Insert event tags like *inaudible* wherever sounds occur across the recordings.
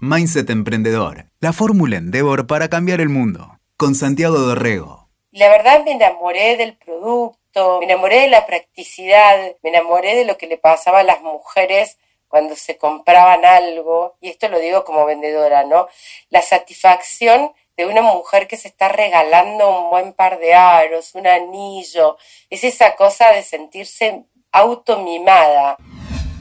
Mindset Emprendedor, la fórmula Endeavor para cambiar el mundo, con Santiago Dorrego. La verdad me enamoré del producto, me enamoré de la practicidad, me enamoré de lo que le pasaba a las mujeres cuando se compraban algo, y esto lo digo como vendedora, ¿no? La satisfacción de una mujer que se está regalando un buen par de aros, un anillo, es esa cosa de sentirse automimada.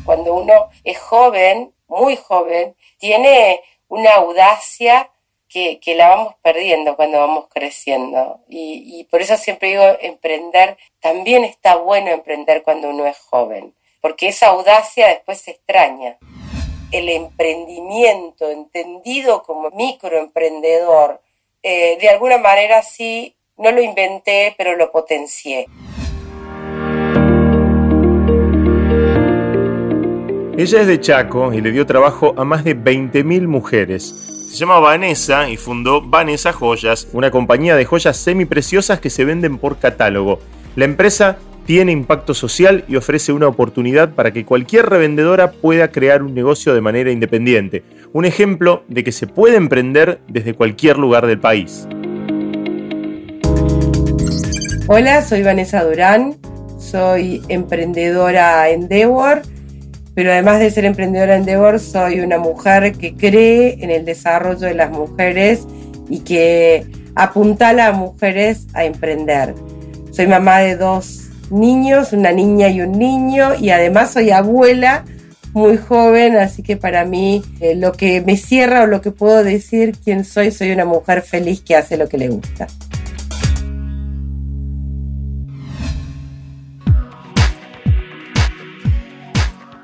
Cuando uno es joven, muy joven, tiene una audacia que, la vamos perdiendo cuando vamos creciendo. Y, y por eso siempre digo, emprender, también está bueno emprender cuando uno es joven porque esa audacia después se extraña. El emprendimiento, entendido como microemprendedor, eh, de alguna manera sí, no lo inventé, pero lo potencié. Ella es de Chaco y le dio trabajo a más de 20.000 mujeres. Se llama Vanessa y fundó Vanessa Joyas, una compañía de joyas semipreciosas que se venden por catálogo. La empresa tiene impacto social y ofrece una oportunidad para que cualquier revendedora pueda crear un negocio de manera independiente. Un ejemplo de que se puede emprender desde cualquier lugar del país. Hola, soy Vanessa Durán, soy emprendedora Endeavor, pero además de ser emprendedora Endeavor, soy una mujer que cree en el desarrollo de las mujeres y que apuntala a mujeres a emprender. Soy mamá de dos niños, una niña y un niño, y además soy abuela muy joven, así que para mí eh, lo que me cierra o lo que puedo decir quién soy, soy una mujer feliz que hace lo que le gusta.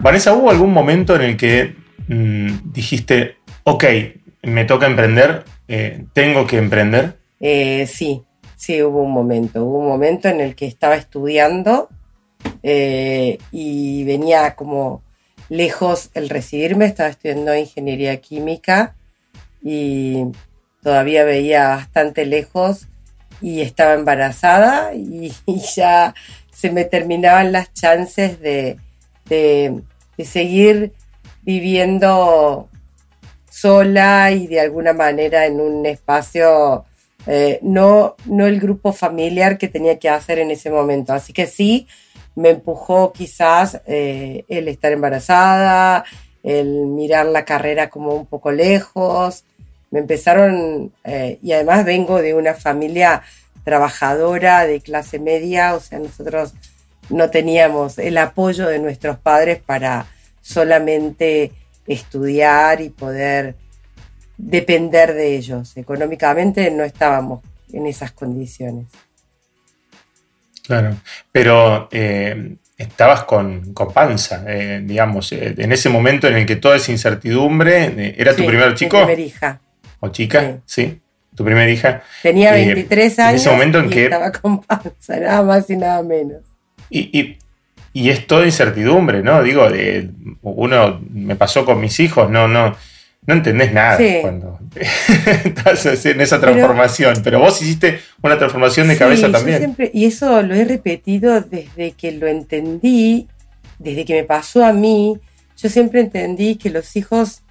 Vanessa, ¿hubo algún momento en el que mm, dijiste, ok, me toca emprender, eh, tengo que emprender? Eh, sí, Sí, hubo un momento, hubo un momento en el que estaba estudiando eh, y venía como lejos el recibirme, estaba estudiando ingeniería química y todavía veía bastante lejos y estaba embarazada y, *laughs* ya se me terminaban las chances de, de seguir viviendo sola y de alguna manera en un espacio eh, no, no el grupo familiar que tenía que hacer en ese momento. Así que sí, me empujó quizás eh, el estar embarazada, el mirar la carrera como un poco lejos. Me empezaron, eh, y además vengo de una familia trabajadora de clase media, o sea, nosotros no teníamos el apoyo de nuestros padres para solamente estudiar y poder depender de ellos. Económicamente no estábamos en esas condiciones. Claro, pero eh, estabas con, panza, eh, digamos, eh, en ese momento en el que toda esa incertidumbre, ¿era tu primer chico? Mi primera hija. ¿O chica? Sí. ¿Tu primera hija? Tenía 23 años en ese momento en y que... estaba con panza, nada más y nada menos. Y, y, es toda incertidumbre, ¿no? Digo, uno me pasó con mis hijos, no, no no entendés nada cuando *laughs* estás en esa transformación, pero, vos hiciste una transformación de cabeza también. y eso lo he repetido desde que lo entendí, desde que me pasó a mí, yo siempre entendí que los hijos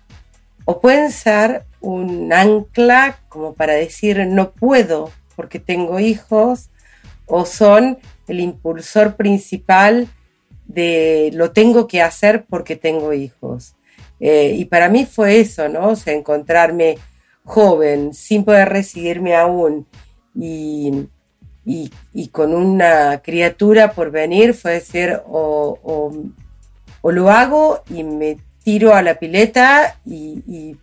o pueden ser un ancla como para decir no puedo porque tengo hijos, o son el impulsor principal de lo tengo que hacer porque tengo hijos. Eh, y para mí fue eso, ¿no? O sea, encontrarme joven, sin poder recibirme aún y, y, con una criatura por venir, fue decir, o, o, lo hago y me tiro a la pileta y,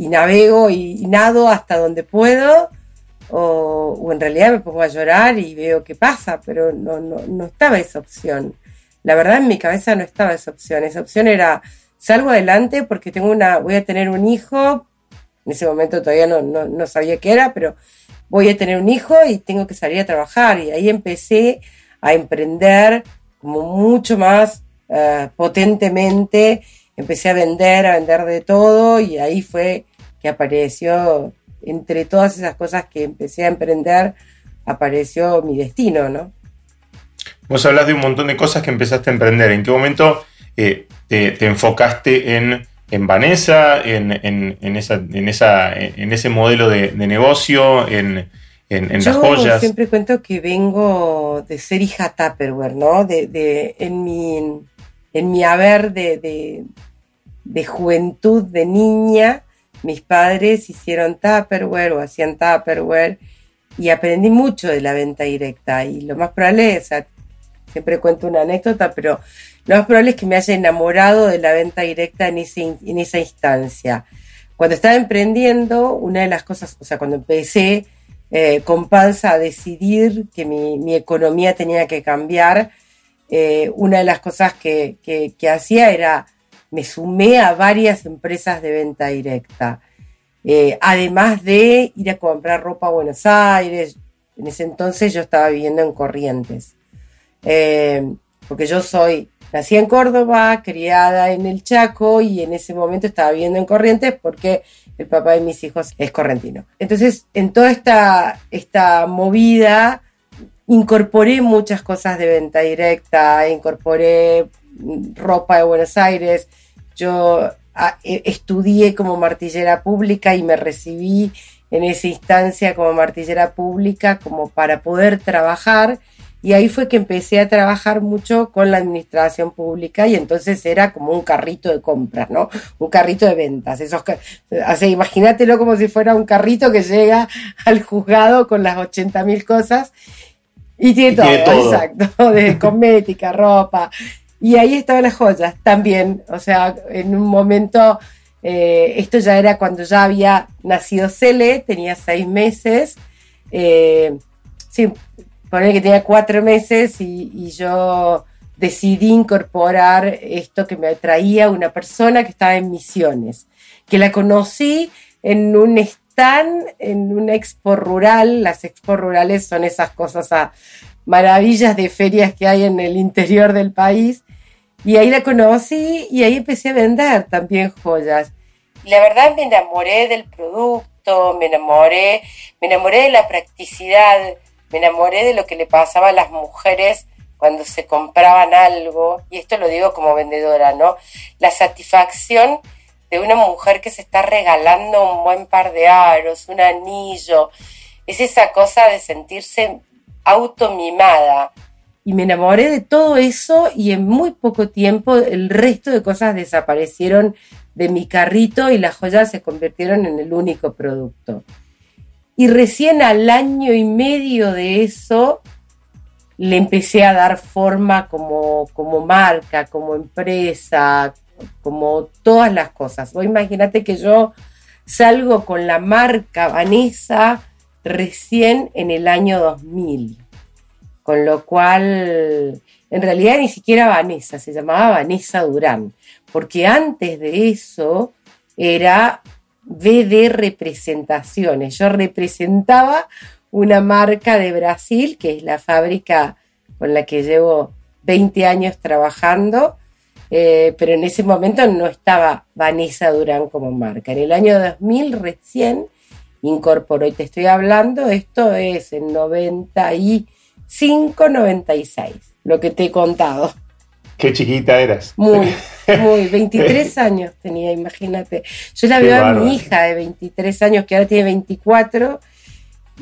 y navego y, nado hasta donde puedo, o, o, en realidad me pongo a llorar y veo qué pasa, pero no, no, no estaba esa opción. La verdad en mi cabeza no estaba esa opción, esa opción era salgo adelante porque tengo una, voy a tener un hijo, en ese momento todavía no, sabía qué era, pero voy a tener un hijo y tengo que salir a trabajar. Y ahí empecé a emprender como mucho más eh, potentemente, empecé a vender, a vender de todo y ahí fue que apareció, entre todas esas cosas que empecé a emprender, apareció mi destino, ¿no? Vos hablas de un montón de cosas que empezaste a emprender. ¿En qué momento eh, te, enfocaste en en Vanessa, en, esa, en, esa, en ese modelo de, negocio, en, en, las joyas. Yo siempre cuento que vengo de ser hija Tupperware, ¿no? De, en, mi, en mi haber de, de, juventud, de niña, mis padres hicieron Tupperware o hacían Tupperware y aprendí mucho de la venta directa. Y lo más probable es, siempre cuento una anécdota, pero lo más probable es que me haya enamorado de la venta directa en, en esa instancia. Cuando estaba emprendiendo, una de las cosas, o sea, cuando empecé eh, con panza a decidir que mi, economía tenía que cambiar, eh, una de las cosas que, hacía era, me sumé a varias empresas de venta directa. Eh, además de ir a comprar ropa a Buenos Aires, en ese entonces yo estaba viviendo en Corrientes, porque yo soy Nací en Córdoba, criada en el Chaco y en ese momento estaba viviendo en Corrientes porque el papá de mis hijos es correntino. Entonces, en toda esta, esta movida, incorporé muchas cosas de venta directa, incorporé ropa de Buenos Aires. Yo ah, e, estudié como martillera pública y me recibí en esa instancia como martillera pública como para poder trabajar y ahí fue que empecé a trabajar mucho con la administración pública y entonces era como un carrito de compras, ¿no? Un carrito de ventas. Esos, o imagínatelo como si fuera un carrito que llega al juzgado con las 80 mil cosas y tiene, todo, exacto, *laughs* de cosmética, ropa. Y ahí estaban las joyas también. O sea, en un momento, eh, esto ya era cuando ya había nacido Cele, tenía seis meses. Eh, sí, poner que tenía cuatro meses y, yo decidí incorporar esto que me traía una persona que estaba en misiones, que la conocí en un stand, en una expo rural. Las expo rurales son esas cosas a maravillas de ferias que hay en el interior del país. Y ahí la conocí y ahí empecé a vender también joyas. La verdad me enamoré del producto, me enamoré, me enamoré de la practicidad me enamoré de lo que le pasaba a las mujeres cuando se compraban algo, y esto lo digo como vendedora, ¿no? La satisfacción de una mujer que se está regalando un buen par de aros, un anillo, es esa cosa de sentirse automimada. Y me enamoré de todo eso y en muy poco tiempo el resto de cosas desaparecieron de mi carrito y las joyas se convirtieron en el único producto. Y recién al año y medio de eso le empecé a dar forma como, como marca, como empresa, como todas las cosas. Vos imagínate que yo salgo con la marca Vanessa recién en el año 2000, con lo cual en realidad ni siquiera Vanessa, se llamaba Vanessa Durán, porque antes de eso era de Representaciones. Yo representaba una marca de Brasil, que es la fábrica con la que llevo 20 años trabajando, eh, pero en ese momento no estaba Vanessa Durán como marca. En el año 2000 recién incorporó, y te estoy hablando, esto es en 95, 96, lo que te he contado. Qué chiquita eras. Muy, *laughs* muy, 23 años tenía, imagínate. Yo la veo a mi hija de 23 años, que ahora tiene 24,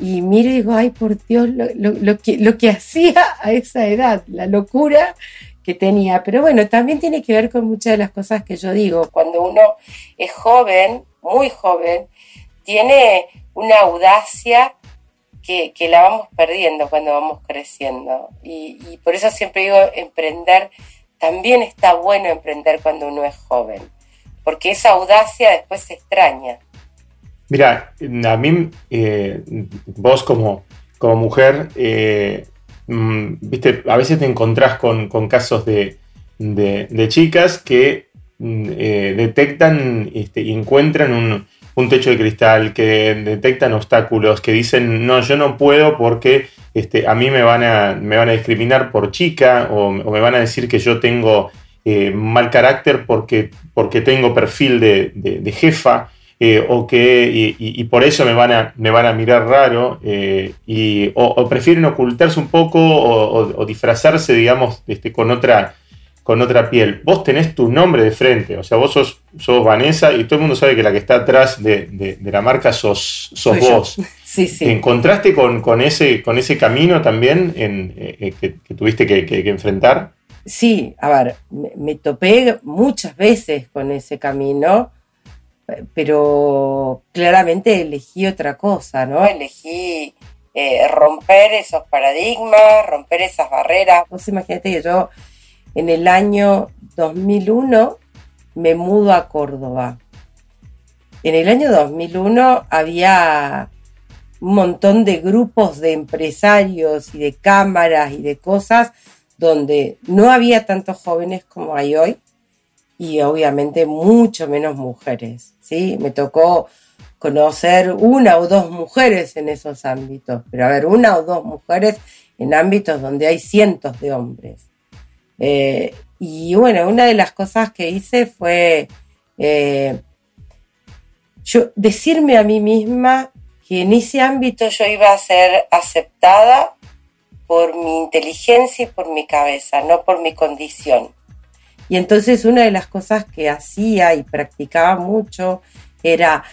y miro y digo, ay, por Dios, lo, que, lo que hacía a esa edad, la locura que tenía. Pero bueno, también tiene que ver con muchas de las cosas que yo digo. Cuando uno es joven, muy joven, tiene una audacia que, la vamos perdiendo cuando vamos creciendo. Y, por eso siempre digo, emprender también está bueno emprender cuando uno es joven, porque esa audacia después se extraña. Mira, a mí, eh, vos como, como mujer, eh, mm, viste, a veces te encontrás con, casos de, chicas que mm, eh, detectan este, y encuentran un, un, techo de cristal, que detectan obstáculos, que dicen, no, yo no puedo porque este, a mí me van a, me van a discriminar por chica o, me van a decir que yo tengo eh, mal carácter porque, porque tengo perfil de, jefa. Eh, o que y, por eso me van a, me van a mirar raro eh, y, o, prefieren ocultarse un poco o, disfrazarse digamos este, con otra con otra piel. Vos tenés tu nombre de frente, o sea, vos sos, sos Vanessa y todo el mundo sabe que la que está atrás de, la marca sos, sos vos. *laughs* Sí, sí. encontraste con, ese, con ese camino también en, eh, eh, que, tuviste que, enfrentar? Sí, a ver, me, topé muchas veces con ese camino, pero claramente elegí otra cosa, ¿no? Elegí eh, romper esos paradigmas, romper esas barreras. Vos imagínate que yo en el año 2001 me mudo a Córdoba. En el año 2001 había un montón de grupos de empresarios y de cámaras y de cosas donde no había tantos jóvenes como hay hoy y obviamente mucho menos mujeres. ¿sí? Me tocó conocer una o dos mujeres en esos ámbitos, pero a ver, una o dos mujeres en ámbitos donde hay cientos de hombres. Eh, y bueno, una de las cosas que hice fue eh, yo decirme a mí misma que en ese ámbito yo iba a ser aceptada por mi inteligencia y por mi cabeza, no por mi condición. Y entonces una de las cosas que hacía y practicaba mucho era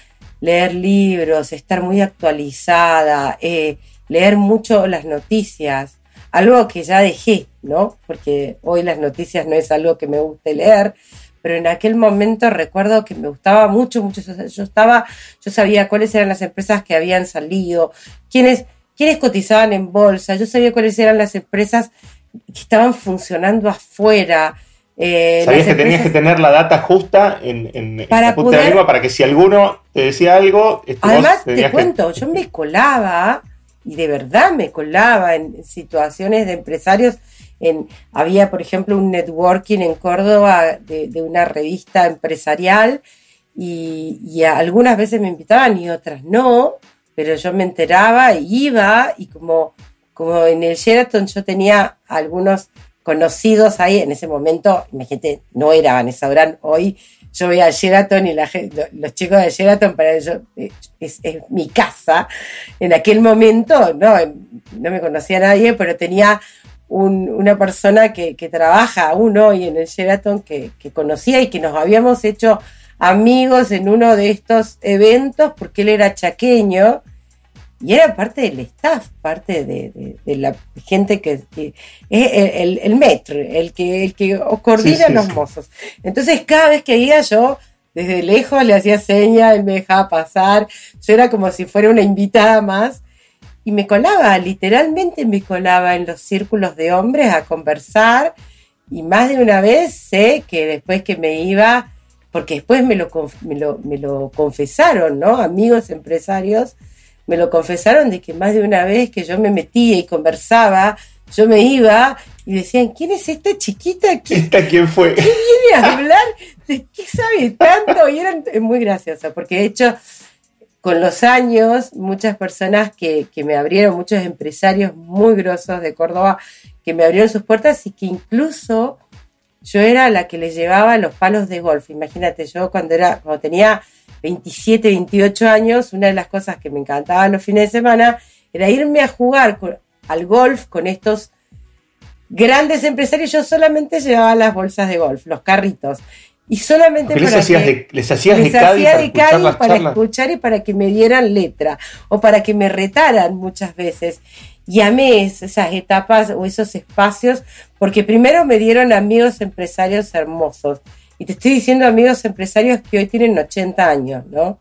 leer libros, estar muy actualizada, eh, leer mucho las noticias, algo que ya dejé, ¿no? Porque hoy las noticias no es algo que me guste leer, pero en aquel momento recuerdo que me gustaba mucho, mucho. Yo estaba, yo sabía cuáles eran las empresas que habían salido, quiénes, quiénes cotizaban en bolsa, yo sabía cuáles eran las empresas que estaban funcionando afuera. Eh, Sabías que tenías que tener la data justa en, en, para la para que si alguno te decía algo. Además, te cuento, yo me colaba y de verdad me colaba en situaciones de empresarios. Había, por ejemplo, un networking en Córdoba de, una revista empresarial y, y, algunas veces me invitaban y otras no, pero yo me enteraba, iba y como, como en el Sheraton yo tenía algunos conocidos ahí en ese momento, imagínate, no era Vanessa Durán, hoy yo voy a Sheraton y la, los chicos de Sheraton para ellos eh, es, mi casa. En aquel momento no, no me conocía nadie, pero tenía una persona que, trabaja aún hoy en el Sheraton que conocía y que nos habíamos hecho amigos en uno de estos eventos porque él era chaqueño y era parte del staff, parte de, la gente que, es el, el, metro, el que, el que coordina los mozos. Entonces, cada vez que iba yo, desde lejos le hacía señas, él me dejaba pasar, yo era como si fuera una invitada más, y me colaba, literalmente me colaba en los círculos de hombres a conversar, y más de una vez sé que después que me iba, porque después me lo, me lo, me lo confesaron, ¿no? Amigos empresarios, me lo confesaron de que más de una vez que yo me metía y conversaba, yo me iba y decían, ¿quién es esta chiquita? ¿Esta quién fue? ¿Quién viene a hablar? ¿De qué sabe tanto? Y eran muy gracioso, porque de hecho, con los años, muchas personas que, que me abrieron, muchos empresarios muy grosos de Córdoba, que me abrieron sus puertas y que incluso yo era la que les llevaba los palos de golf. Imagínate, yo cuando, era, cuando tenía 27, 28 años, una de las cosas que me encantaba los fines de semana era irme a jugar al golf con estos grandes empresarios. Yo solamente llevaba las bolsas de golf, los carritos. Y solamente para les hacías de, les hacías de para, para escuchar y para que me dieran letra o para que me retaran muchas veces. Y amé esas etapas o esos espacios porque primero me dieron amigos empresarios hermosos y te estoy diciendo amigos empresarios que hoy tienen 80 años, ¿no?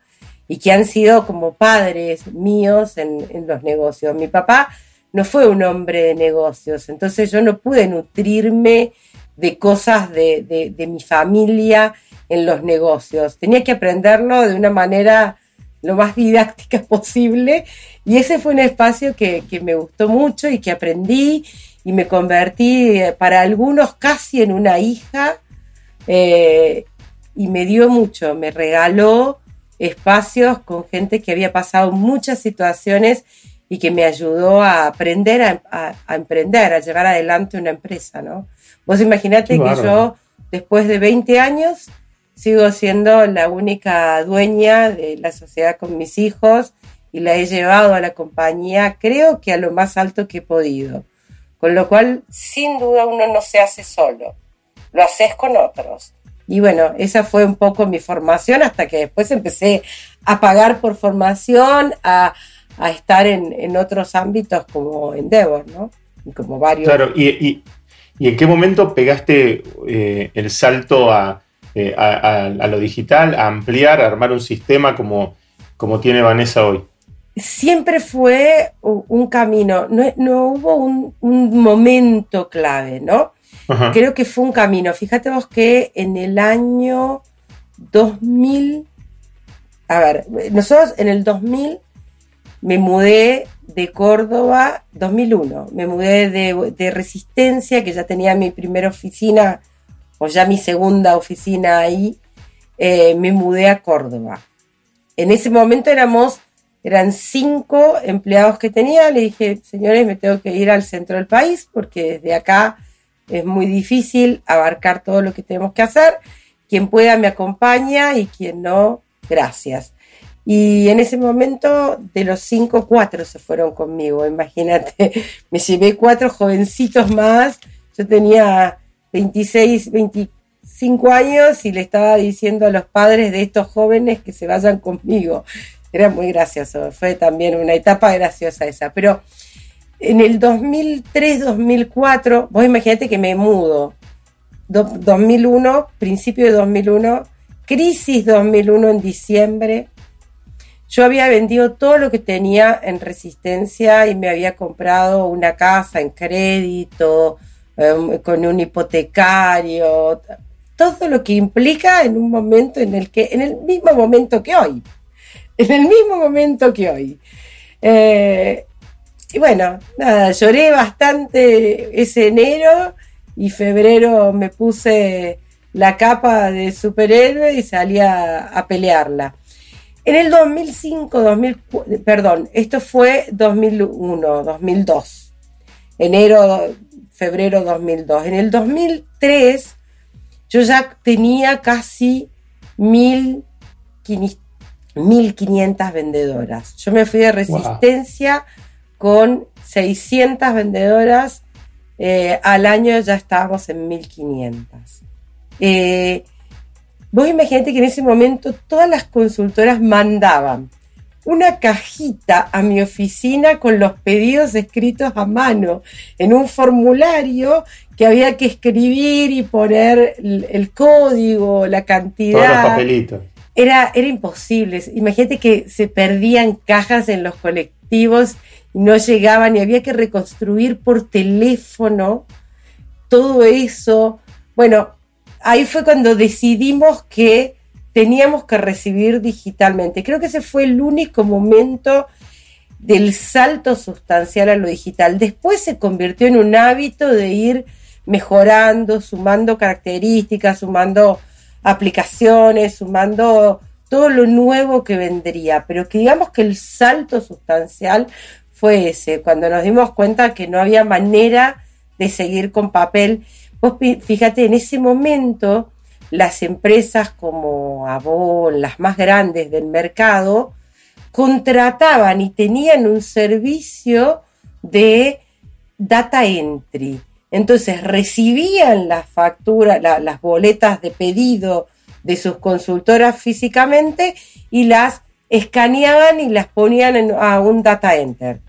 Y que han sido como padres míos en, los negocios. Mi papá no fue un hombre de negocios, entonces yo no pude nutrirme de cosas de, mi familia en los negocios. Tenía que aprenderlo de una manera lo más didáctica *laughs* posible y ese fue un espacio que, me gustó mucho y que aprendí y me convertí eh, para algunos casi en una hija eh, y me dio mucho, me regaló espacios con gente que había pasado muchas situaciones y que me ayudó a aprender a, emprender, a llevar adelante una empresa, ¿no? Vos imaginate que yo, después de 20 años, sigo siendo la única dueña de la sociedad con mis hijos y la he llevado a la compañía, creo que a lo más alto que he podido. Con lo cual, sin duda, uno no se hace solo lo haces con otros. Y bueno, esa fue un poco mi formación hasta que después empecé a pagar por formación, a, estar en, otros ámbitos como Endeavor, ¿no? Y como varios. Claro, y, en qué momento pegaste eh, el salto eh, a, a, lo digital, a ampliar, a armar un sistema como, como tiene Vanessa hoy? Siempre fue un camino, no, no hubo un, un momento clave, ¿no? Creo que fue un camino. Fíjate vos que en el año 2000, a ver, nosotros en el 2000 me mudé de Córdoba, 2001, me mudé de, Resistencia, que ya tenía mi primera oficina, o ya mi segunda oficina ahí, eh, me mudé a Córdoba. En ese momento éramos, eran cinco empleados que tenía, le dije, señores, me tengo que ir al centro del país, porque desde acá es muy difícil abarcar todo lo que tenemos que hacer. Quien pueda me acompaña y quien no, gracias. Y en ese momento, de los cinco, cuatro se fueron conmigo. Imagínate, *laughs* me llevé cuatro jovencitos más. Yo tenía 26, 25 años y le estaba diciendo a los padres de estos jóvenes que se vayan conmigo. Era muy gracioso. Fue también una etapa graciosa esa. Pero en el 2003, 2004, vos imaginate que me mudo. 2001, principio de 2001, crisis 2001 en diciembre. Yo había vendido todo lo que tenía en resistencia y me había comprado una casa en crédito, em, con un hipotecario, todo lo que implica en un momento en el que, en el mismo momento que hoy, *laughs* en el mismo momento que hoy. Eh, y bueno, nada, lloré bastante ese enero y febrero me puse la capa de superhéroe y salí a, pelearla. En el 2005, 2000, perdón, esto fue 2001, 2002, enero, febrero 2002. En el 2003 yo ya tenía casi 1.500 vendedoras. Yo me fui de resistencia con 600 vendedoras, eh, al año ya estábamos en 1500. Eh, vos imaginate que en ese momento todas las consultoras mandaban una cajita a mi oficina con los pedidos escritos a mano en un formulario que había que escribir y poner el, código, la cantidad. Todos los papelitos. Era, era imposible. Imagínate que se perdían cajas en los colectivos no llegaban y había que reconstruir por teléfono todo eso. Bueno, ahí fue cuando decidimos que teníamos que recibir digitalmente. Creo que ese fue el único momento del salto sustancial a lo digital. Después se convirtió en un hábito de ir mejorando, sumando características, sumando aplicaciones, sumando todo lo nuevo que vendría, pero que digamos que el salto sustancial fue ese, cuando nos dimos cuenta que no había manera de seguir con papel. Vos fíjate, en ese momento las empresas como Avon, las más grandes del mercado, contrataban y tenían un servicio de data entry. Entonces recibían las facturas, las boletas de pedido de sus consultoras físicamente y las escaneaban y las ponían a un data enter.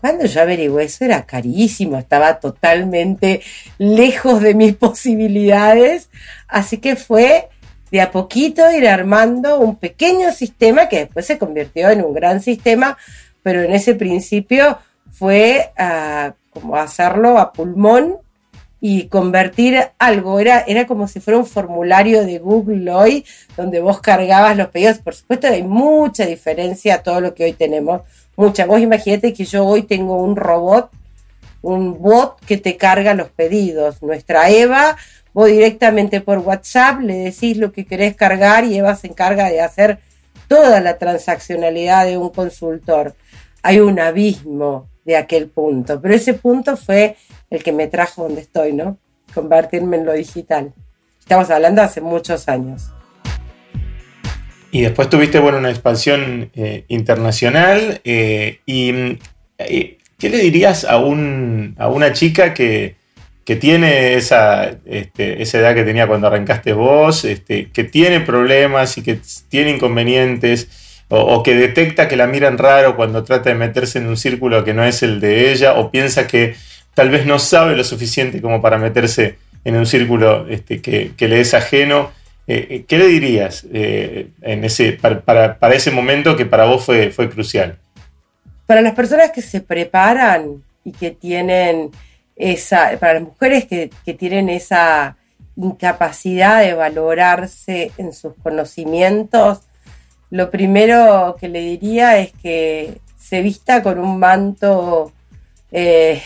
Cuando yo averigué eso era carísimo, estaba totalmente lejos de mis *laughs* posibilidades, así que fue de a poquito ir armando un pequeño sistema que después se convirtió en un gran sistema, pero en ese principio fue ah, como hacerlo a pulmón y convertir algo, era, era como si fuera un formulario de Google hoy, donde vos cargabas los pedidos. Por supuesto, hay mucha diferencia a todo lo que hoy tenemos mucha. Vos imagínate que yo hoy tengo un robot, un bot que te carga los pedidos. Nuestra Eva, vos directamente por WhatsApp le decís lo que querés cargar y Eva se encarga de hacer toda la transaccionalidad de un consultor. Hay un abismo de aquel punto, pero ese punto fue el que me trajo donde estoy, ¿no? Convertirme en lo digital. Estamos hablando hace muchos años. Y después tuviste, bueno, una expansión eh, internacional. Eh, y, eh, ¿qué le dirías a, un, a una chica que, que tiene esa, este, esa edad que tenía cuando arrancaste vos, este, que tiene problemas y que tiene inconvenientes, o, que detecta que la miran raro cuando trata de meterse en un círculo que no es el de ella, o piensa que tal vez no sabe lo suficiente como para meterse en un círculo este, que, le es ajeno. Eh, eh, ¿Qué le dirías eh, en ese, para, ese momento que para vos fue, fue crucial? Para las personas que se preparan y que tienen esa, para las mujeres que, tienen esa incapacidad de valorarse en sus conocimientos, lo primero que le diría es que se vista con un manto eh,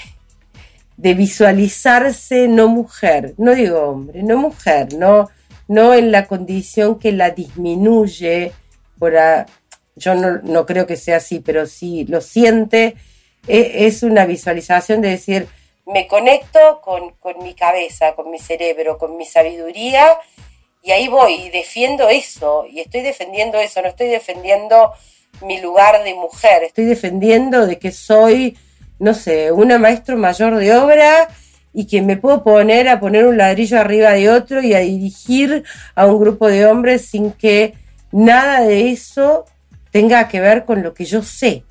de visualizarse no mujer, no digo hombre, no mujer, no, no en la condición que la disminuye, por yo no, no, creo que sea así, pero si lo siente, e, es una visualización de decir, me conecto con, mi cabeza, con mi cerebro, con mi sabiduría y ahí voy y defiendo eso y estoy defendiendo eso, no estoy defendiendo mi lugar de mujer, estoy defendiendo de que soy, no sé, una maestro mayor de obra y que me puedo poner a poner un ladrillo arriba de otro y a dirigir a un grupo de hombres sin que nada de eso tenga que ver con lo que yo sé.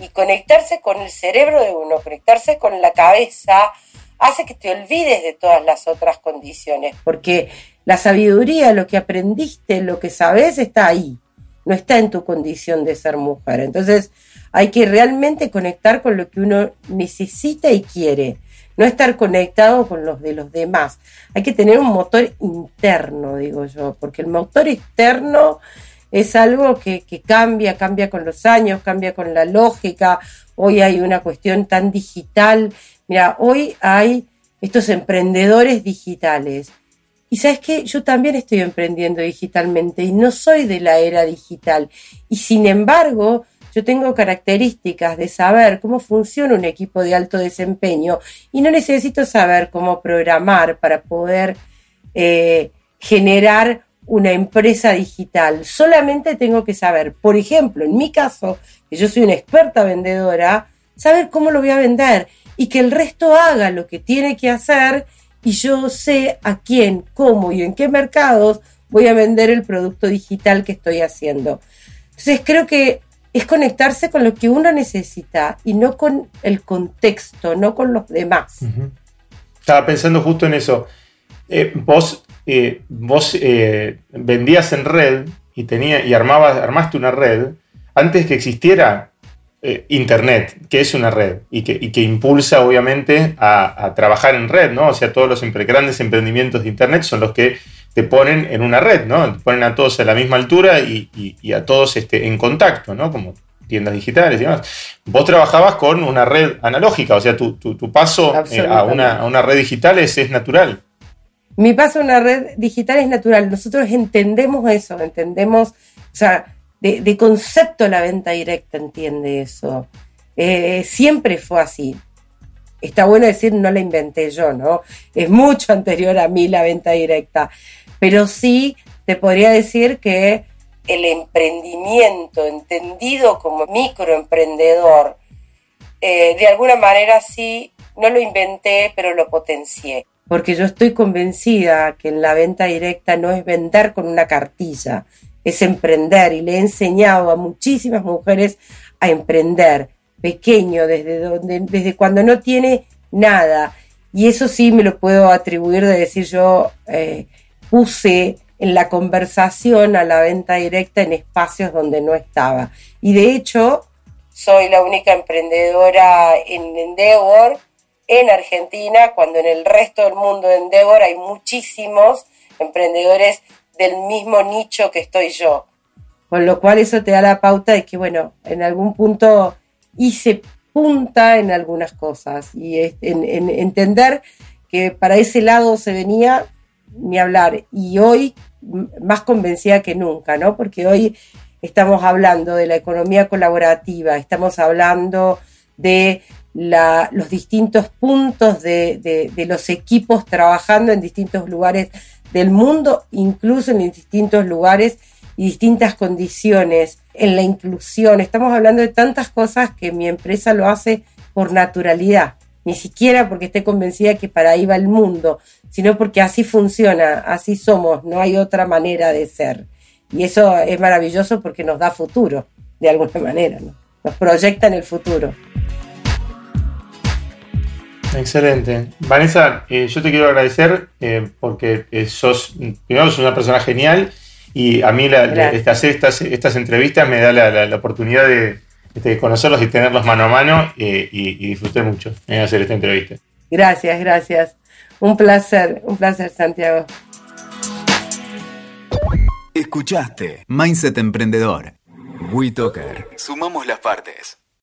Y conectarse con el cerebro de uno, conectarse con la cabeza, hace que te olvides de todas las otras condiciones, porque la sabiduría, lo que aprendiste, lo que sabes, está ahí, no está en tu condición de ser mujer. Entonces hay que realmente conectar con lo que uno necesita y quiere, no estar conectado con los de los demás. Hay que tener un motor interno, digo yo, porque el motor externo es algo que, cambia, cambia con los años, cambia con la lógica. Hoy hay una cuestión tan digital. Mira, hoy hay estos emprendedores digitales. Y sabes qué, yo también estoy emprendiendo digitalmente y no soy de la era digital. Y sin embargo, yo tengo características de saber cómo funciona un equipo de alto desempeño y no necesito saber cómo programar para poder eh, generar una empresa digital. Solamente tengo que saber, por ejemplo, en mi caso, que yo soy una experta vendedora, saber cómo lo voy a vender y que el resto haga lo que tiene que hacer y yo sé a quién, cómo y en qué mercados voy a vender el producto digital que estoy haciendo. Entonces creo que es conectarse con lo que uno necesita y no con el contexto, no con los demás. Estaba pensando justo en eso. Eh, vos eh, vos eh, vendías en red y, tenía, y armabas, armaste una red antes que existiera eh, Internet, que es una red y que, que impulsa obviamente a, trabajar en red, ¿no? O sea, todos los grandes emprendimientos de Internet son los que te ponen en una red, ¿no? Te ponen a todos a la misma altura y, a todos este, en contacto, ¿no? Como tiendas digitales y demás. Vos trabajabas con una red analógica, o sea, tu, paso a una, a, una, red digital es, es natural. Mi paso a una red digital es natural. Nosotros entendemos eso, entendemos, o sea, de, concepto la venta directa entiende eso. Eh, siempre fue así. Está bueno decir, no la inventé yo, ¿no? Es mucho *laughs* anterior a mí la venta directa. Pero sí te podría decir que el emprendimiento, entendido como microemprendedor, eh, de alguna manera sí, no lo inventé, pero lo potencié porque yo estoy convencida que en la venta directa no es vender con una cartilla, es emprender y le he enseñado a muchísimas mujeres a emprender pequeño, desde, donde, desde cuando no tiene nada. Y eso sí me lo puedo atribuir de decir yo eh, puse en la conversación a la venta directa en espacios donde no estaba. Y de hecho, soy la única emprendedora en Endeavor en Argentina, cuando en el resto del mundo de Endeavor hay muchísimos emprendedores del mismo nicho que estoy yo. Con lo cual eso te da la pauta de que, bueno, en algún punto hice punta en algunas cosas y en, entender que para ese lado se venía ni hablar. Y hoy más convencida que nunca, ¿no? Porque hoy estamos hablando de la economía colaborativa, estamos hablando de los distintos puntos de, los equipos trabajando en distintos lugares del mundo, incluso en distintos lugares y distintas condiciones, en la inclusión. Estamos hablando de tantas cosas que mi empresa lo hace por naturalidad. ni siquiera porque esté convencida que para ahí va el mundo, sino porque así funciona, así somos, no hay otra manera de ser. Y eso es maravilloso porque nos da futuro, de alguna *laughs* manera, nos proyecta en el futuro. Excelente. Vanessa, eh, yo te quiero agradecer eh, porque eh, sos, primero, sos una persona genial y a mí la, hacer estas, estas entrevistas me da la, oportunidad de, conocerlos y tenerlos mano a mano y, y disfruté mucho en hacer esta entrevista. Gracias, gracias. Un placer, un placer, Santiago. Escuchaste Mindset Emprendedor. WeToker. Sumamos las partes.